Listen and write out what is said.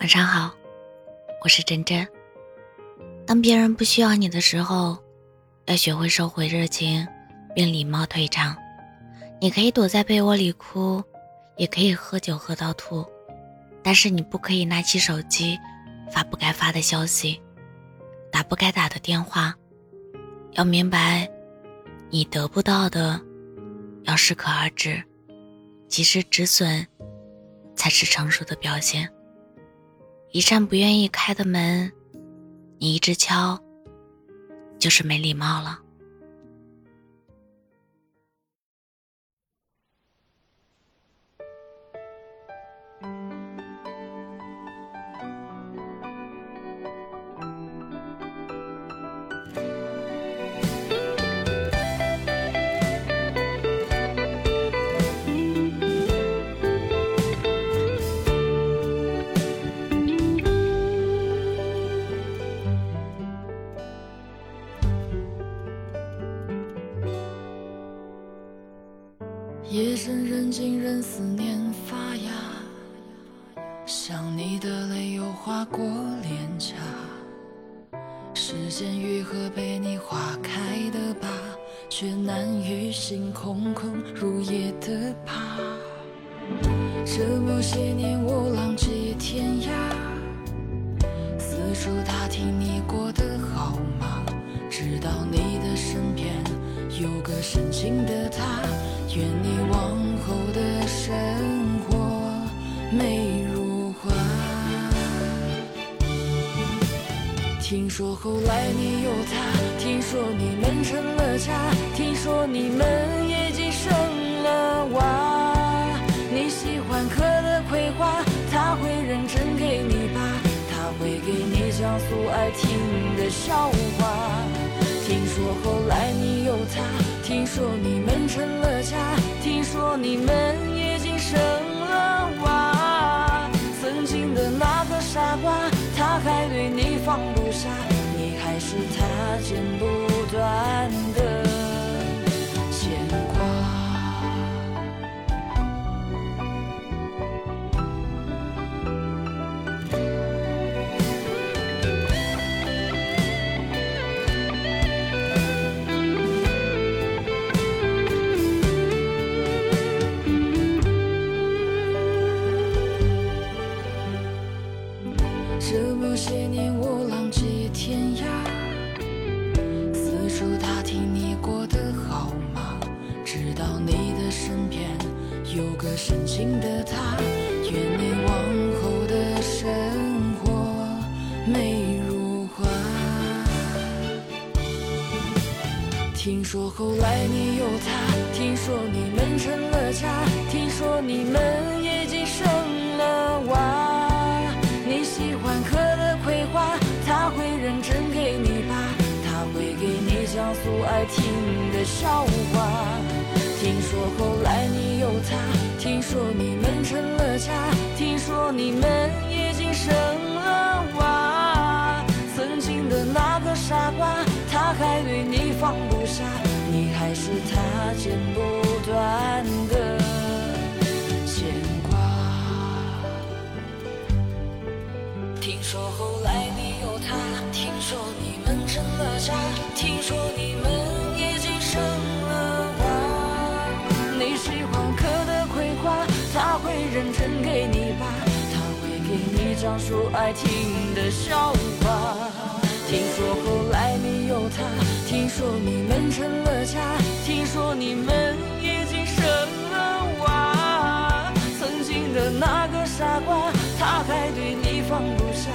晚上好，我是真真。当别人不需要你的时候，要学会收回热情，并礼貌退场。你可以躲在被窝里哭，也可以喝酒喝到吐，但是你不可以拿起手机发不该发的消息，打不该打的电话。要明白，你得不到的要适可而止，及时止损才是成熟的表现。一扇不愿意开的门，你一直敲，就是没礼貌了。夜深人静，任思念发芽，想你的泪又划过脸颊。时间愈合，被你划开的疤，却难愈心空空如也的怕。这么些年我，有个深情的他。愿你往后的生活美如画。听说后来你有他，听说你们成了家，听说你们已经生了娃。你喜欢嗑的葵花，他会认真给你拔，他会给你讲述爱听的笑话。说你们已经生了娃。曾经的那个傻瓜，他还对你放不下，你还是他剪不断四处打听你过得好吗？知道你的身边有个深情的他，愿你往后的生活美如画。听说后来你有他，听说你们成了家，听说你们已经生不爱听的笑话。听说后来你有他，听说你们成了家，听说你们已经生了娃。曾经的那个傻瓜，他还对你放不下，你还是他剪不断的牵挂。听说后来你有他，听说你们成了家，听说。扔给你吧，他会给你讲述爱听的笑话。听说后来你有他，听说你们成了家，听说你们已经生了娃。曾经的那个傻瓜，他还对你放不下。